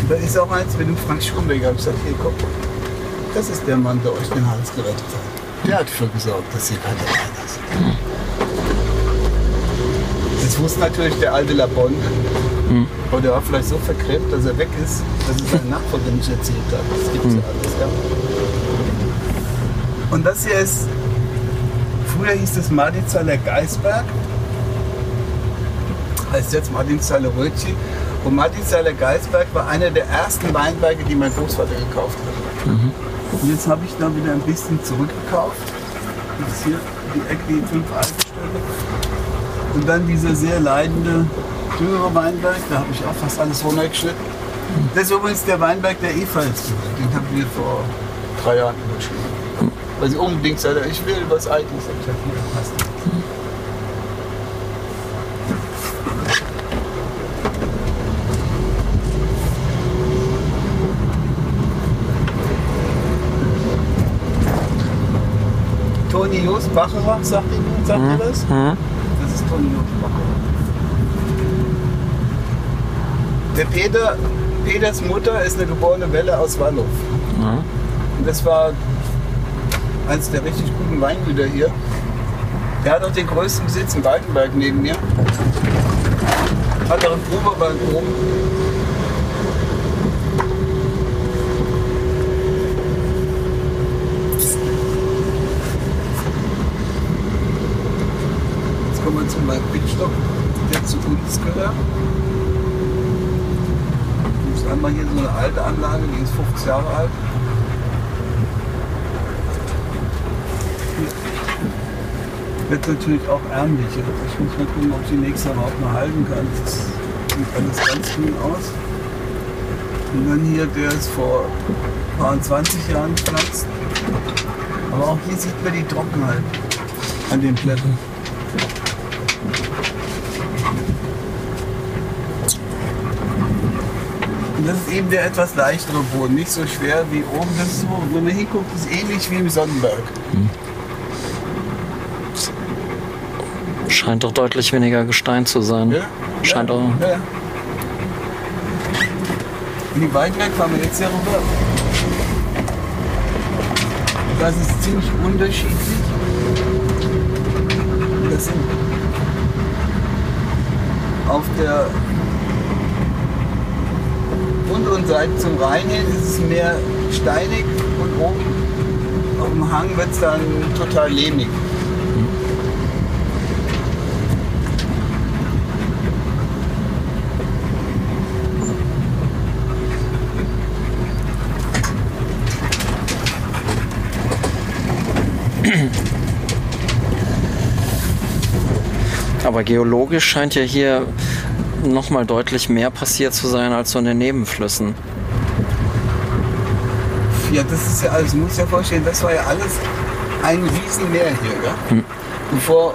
Und da ist auch eins mit dem Frank Schumbeck. habe ich gesagt, hier guck, das ist der Mann, der euch den Hals gerettet hat. Der hat dafür gesorgt, dass hier keiner rein ist. Das wusste natürlich der alte Labon. Aber der war vielleicht so verklebt, dass er weg ist, dass es sein Nachbar nicht erzählt hat. Das gibt's ja alles. Ja. Und das hier ist, früher hieß es Martinzeiler Geisberg, heißt jetzt Martinzeiler Rötchen. Und Martinzeiler Geisberg war einer der ersten Weinberge, die mein Großvater gekauft hat. Und jetzt habe ich da wieder ein bisschen zurückgekauft. Das ist hier die Ecke, die fünf Alpenstelle. Und dann dieser sehr leidende jüngere Weinberg, da habe ich auch fast alles runtergeschnitten. Das ist übrigens der Weinberg der Eva jetzt gehört. Den haben wir vor drei Jahren überschrieben. Weil sie unbedingt sagte, ich will was Altes. Ich habe hier passt. Toni Just Bacherer, sagt ihr, sagt ihr das? Das Der Peter, Peters Mutter ist eine geborene Welle aus Wallow. Und das war eines der richtig guten Weingüter hier. Der hat auch den größten Besitz in Waldenberg neben mir. Hat auch einen Probewein oben. Zu meinem Pitstock, der zu uns gehört. Das ist einmal hier so eine alte Anlage, die ist 50 Jahre alt. Wird natürlich auch ärmlicher. Ich muss mal gucken, ob die nächste überhaupt noch halten kann. Das sieht alles ganz grün aus. Und dann hier, der ist vor ein paar 20 Jahren gepflanzt. Aber auch hier sieht man die Trockenheit an den Blättern. Das ist eben der etwas leichtere Boden, nicht so schwer wie oben. Das ist so, wenn man hinguckt, ist ähnlich wie im Sonnenberg. Scheint doch deutlich weniger Gestein zu sein. Ja? Scheint ja. auch. Ja. In die Weinberg fahren wir jetzt hier rüber. Das ist ziemlich unterschiedlich. Das sind auf der unteren Seite zum Rhein hin ist es mehr steinig und oben auf dem Hang wird es dann total lehmig. Aber geologisch scheint ja hier nochmal deutlich mehr passiert zu sein als so in den Nebenflüssen. Ja, das ist ja alles, muss ja vorstellen, das war ja alles ein Riesenmeer hier, gell? Bevor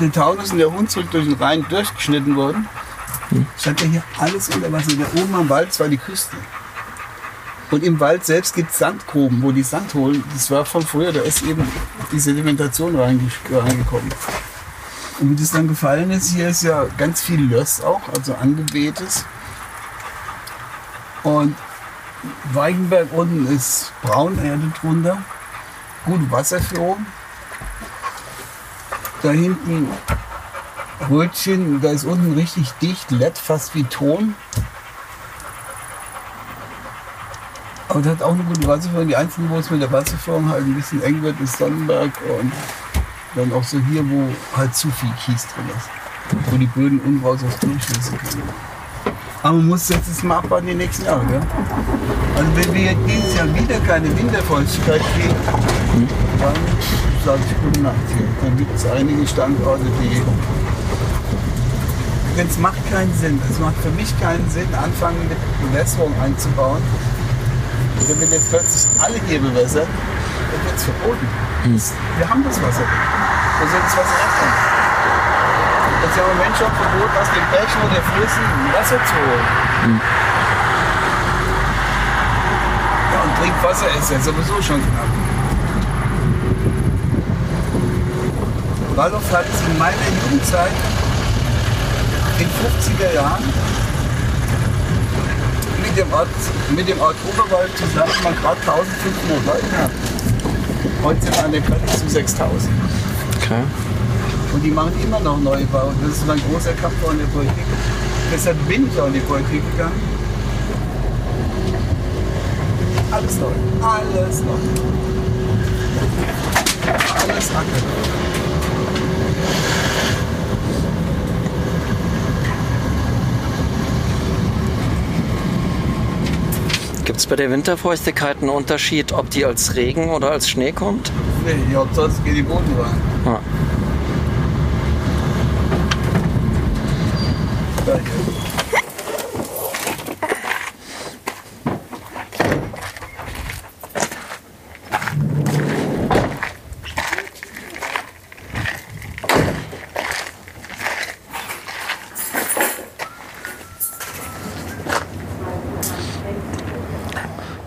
der Taunus und der Hunsrück durch den Rhein durchgeschnitten wurden, stand ja hier alles unter Wasser. Da oben am Wald war die Küste. Und im Wald selbst gibt es Sandgruben, wo die Sand holen. Das war von früher, da ist eben die Sedimentation reinge- reingekommen. Und wie das dann gefallen ist, hier ist ja ganz viel Löss auch, also angebetes. Und Weigenberg unten ist Braunerde drunter, gute Wasserführung. Da hinten Rötchen, da ist unten richtig dicht, Lett, fast wie Ton. Aber das hat auch eine gute Wasserführung. Die einzigen, wo es mit der Wasserführung halt ein bisschen eng wird, ist Sonnenberg und dann auch so hier, wo halt zu viel Kies drin ist. Wo die Böden unbrauchslos durchschließen können. Aber man muss jetzt mal abwarten die nächsten Jahre. Gell? Also wenn wir dieses Jahr wieder keine Winterfeuchtigkeit kriegen, dann sage ich gute Nacht hier. Dann gibt es einige Standorte, die... Es macht keinen Sinn. Es macht für mich keinen Sinn, anfangen mit Bewässerung einzubauen. Wenn wir jetzt plötzlich alle hier bewässern, dann wird es verboten. Das, wir haben das Wasser. Wir sollen das Wasser abkommen. Jetzt haben wir Menschen auch verboten, aus den Bächen oder Flüssen Wasser zu holen. Ja, und Trinkwasser ist ja sowieso schon knapp. Waldorf hat es in meiner Jugendzeit in 50er Jahren mit dem Ort, mit dem Ort Oberwald zusammen mal gerade 1500 Leute gehabt. Heute sind wir an der Grenze zu 6000. Okay. Und die machen immer noch Neubau. Das ist mein großer Kampf in der Politik. Deshalb bin ich auch in die Politik gegangen. Alles neu. Alles neu. Alles Acker. Gibt es bei der Winterfeuchtigkeit einen Unterschied, ob die als Regen oder als Schnee kommt? Nee, es geht die Boden rein. Ja. Danke.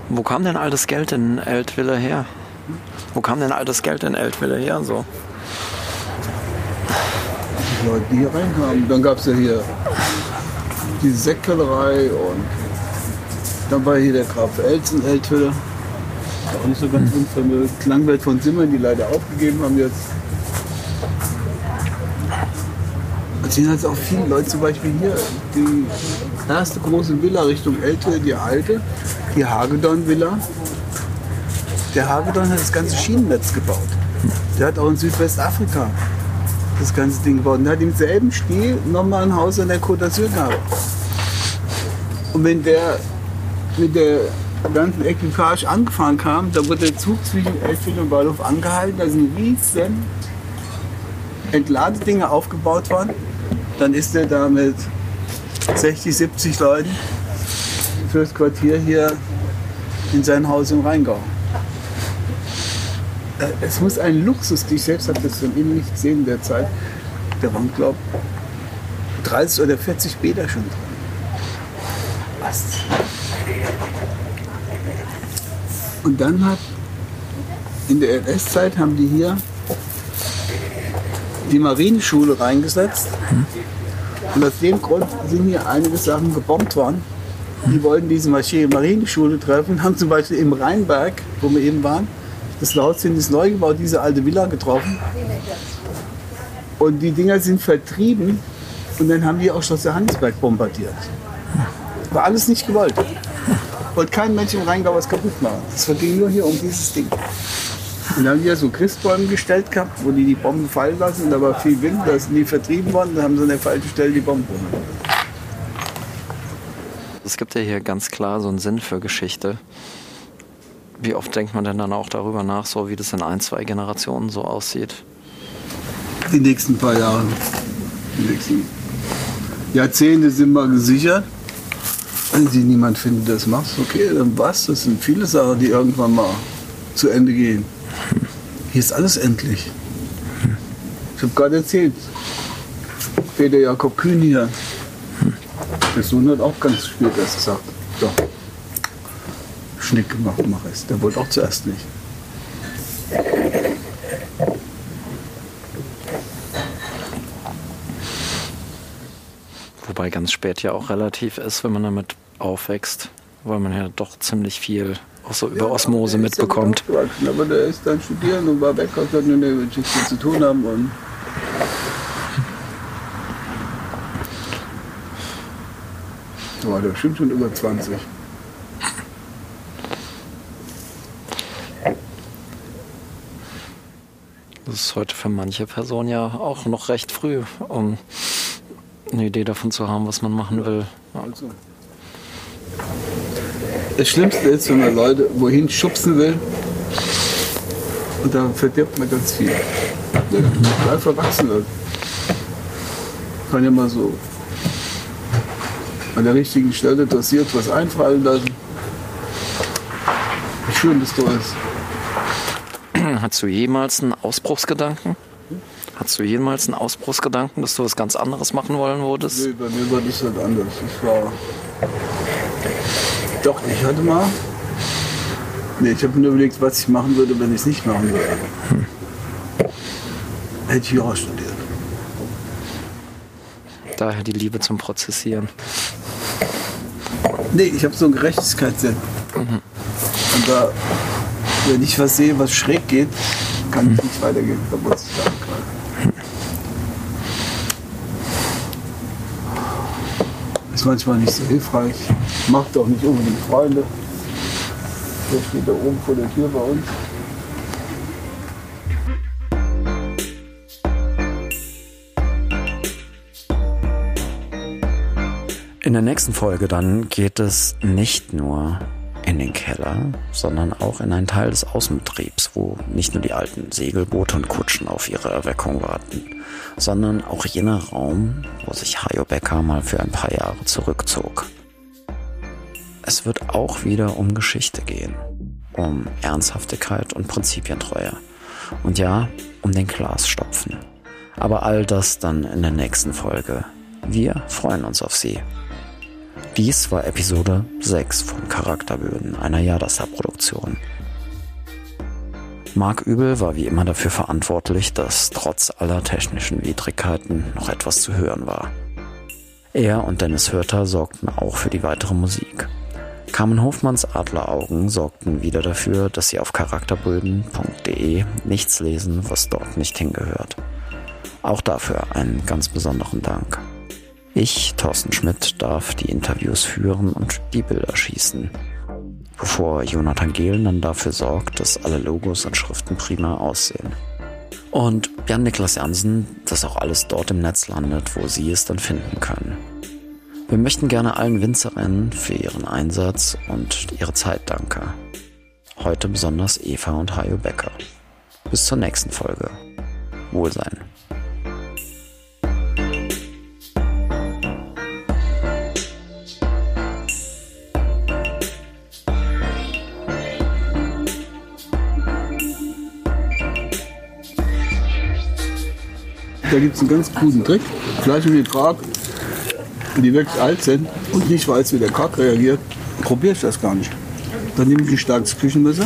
Wo kam denn all das Geld in Eltville her? Wo kam denn all das Geld in Eltville her? So? Die Leute, die hier reinkamen. Dann gab es ja hier diese Sektkellerei und dann war hier der Graf Elzen, Eltville. Auch nicht so ganz unvermögend. Klangwelt von Simmern, die leider aufgegeben haben jetzt. Es sind jetzt auch viele Leute, zum Beispiel hier, die erste große Villa Richtung Eltville, die alte, die Hagedorn-Villa. Der Hagedorn hat das ganze Schienennetz gebaut. Der hat auch in Südwestafrika das ganze Ding gebaut. Und der hat im selben Stil nochmal ein Haus an der Côte d'Azur gehabt. Und wenn der mit der ganzen Equipage angefahren kam, da wurde der Zug zwischen Eltville und Waldorf angehalten. Da sind riesen Entladedinger aufgebaut worden. Dann ist er da mit 60, 70 Leuten fürs Quartier hier in sein Haus im Rheingau. Äh, Es muss ein Luxus, ich selbst habe das von innen nicht gesehen in der Zeit. Da waren, glaube ich, 30 oder 40 Bäder schon drin. Was? Und dann hat in der NS-Zeit haben die hier die Marineschule reingesetzt. Und aus dem Grund sind hier einige Sachen gebombt worden. Die wollten diese Maschine Marineschule treffen, haben zum Beispiel im Rheinberg, wo wir eben waren, das Lautzind ist neu gebaut, diese alte Villa getroffen. Und die Dinger sind vertrieben und dann haben die auch Schloss Johannesberg bombardiert. War alles nicht gewollt. Wollte kein Mensch im Rheingau was kaputt machen. Es ging nur hier um dieses Ding. Und dann haben die ja so Christbäume gestellt gehabt, wo die die Bomben fallen lassen. Und da war viel Wind, da sind die vertrieben worden. Dann haben sie an der falschen Stelle die Bomben. Es gibt ja hier ganz klar so einen Sinn für Geschichte. Wie oft denkt man denn dann auch darüber nach, so wie das in ein, zwei Generationen so aussieht? Die nächsten paar Jahre. Die nächsten Jahrzehnte sind mal gesichert. Wenn sie niemand findet, das macht, okay, dann was. Das sind viele Sachen, die irgendwann mal zu Ende gehen. Hier ist alles endlich. Ich habe gerade erzählt, Peter Jakob Kühn hier. Der Sohn hat auch ganz spät erst gesagt, doch, Schnick gemacht, mach es. Der wollte auch zuerst nicht. Wobei ganz spät ja auch relativ ist, wenn man damit aufwächst, weil man ja doch ziemlich viel auch so über Osmose ist damit mitbekommt. Aber der ist dann studieren und war weg, hat dann in der Geschichte zu tun haben. Und so weiter. Stimmt schon über 20. Das ist heute für manche Personen ja auch noch recht früh, um eine Idee davon zu haben, was man machen will. Also. Das Schlimmste ist, wenn man Leute wohin schubsen will und dann verdirbt man ganz viel. Ja, einfach wachsen lassen. Kann ja mal so an der richtigen Stelle dosiert was einfallen lassen. Wie schön das da ist. Hast du jemals einen Ausbruchsgedanken? Hast du jemals einen Ausbruchsgedanken, dass du was ganz anderes machen wollen würdest? Nee, bei mir war das halt anders. Ich war. Doch, ich hatte mal. Nee, ich habe mir überlegt, was ich machen würde, wenn ich es nicht machen würde. Hm. Hätte ich Jura studiert. Daher die Liebe zum Prozessieren. Nee, ich habe so einen Gerechtigkeitssinn. Mhm. Und da, wenn ich was sehe, was schräg geht, kann ich nicht weitergehen. Da muss ich sagen. Ist manchmal nicht so hilfreich. Macht auch nicht unbedingt Freunde. Der steht da oben vor der Tür bei uns. Der nächsten Folge dann geht es nicht nur in den Keller, sondern auch in einen Teil des Außenbetriebs, wo nicht nur die alten Segelboote und Kutschen auf ihre Erweckung warten, sondern auch jener Raum, wo sich Hajo Becker mal für ein paar Jahre zurückzog. Es wird auch wieder um Geschichte gehen, um Ernsthaftigkeit und Prinzipientreue und ja, um den Glasstopfen. Aber all das dann in der nächsten Folge. Wir freuen uns auf Sie. Dies war Episode 6 von Charakterböden, einer Jadasa-Produktion. Mark Übel war wie immer dafür verantwortlich, dass trotz aller technischen Widrigkeiten noch etwas zu hören war. Er und Dennis Hörter sorgten auch für die weitere Musik. Carmen Hofmanns Adleraugen sorgten wieder dafür, dass Sie auf charakterböden.de nichts lesen, was dort nicht hingehört. Auch dafür einen ganz besonderen Dank. Ich, Thorsten Schmidt, darf die Interviews führen und die Bilder schießen. Bevor Jonathan Gehlen dann dafür sorgt, dass alle Logos und Schriften prima aussehen. Und Jan-Niklas Jansen, dass auch alles dort im Netz landet, wo Sie es dann finden können. Wir möchten gerne allen Winzerinnen für ihren Einsatz und ihre Zeit danken. Heute besonders Eva und Hajo Becker. Bis zur nächsten Folge. Wohlsein. Da gibt es einen ganz guten Trick. Fleisch mit Quark, die wirklich alt sind und nicht weiß, wie der Quark reagiert, probiere ich das gar nicht. Dann nehme ich ein starkes Küchenmesser,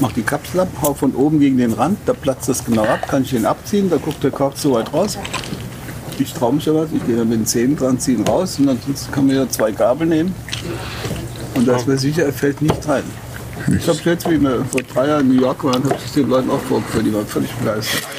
mache die Kapsel ab, hau von oben gegen den Rand, da platzt das genau ab, kann ich den abziehen, da guckt der Quark so weit raus. Ich traue mich aber, ich gehe dann mit den Zähnen dran, ziehen raus und ansonsten kann man ja zwei Gabel nehmen. Und da ist mir sicher, er fällt nicht rein. Ich habe jetzt, wie wir vor drei Jahren in New York waren, habe ich den Leuten auch vorgeführt, die waren völlig begeistert.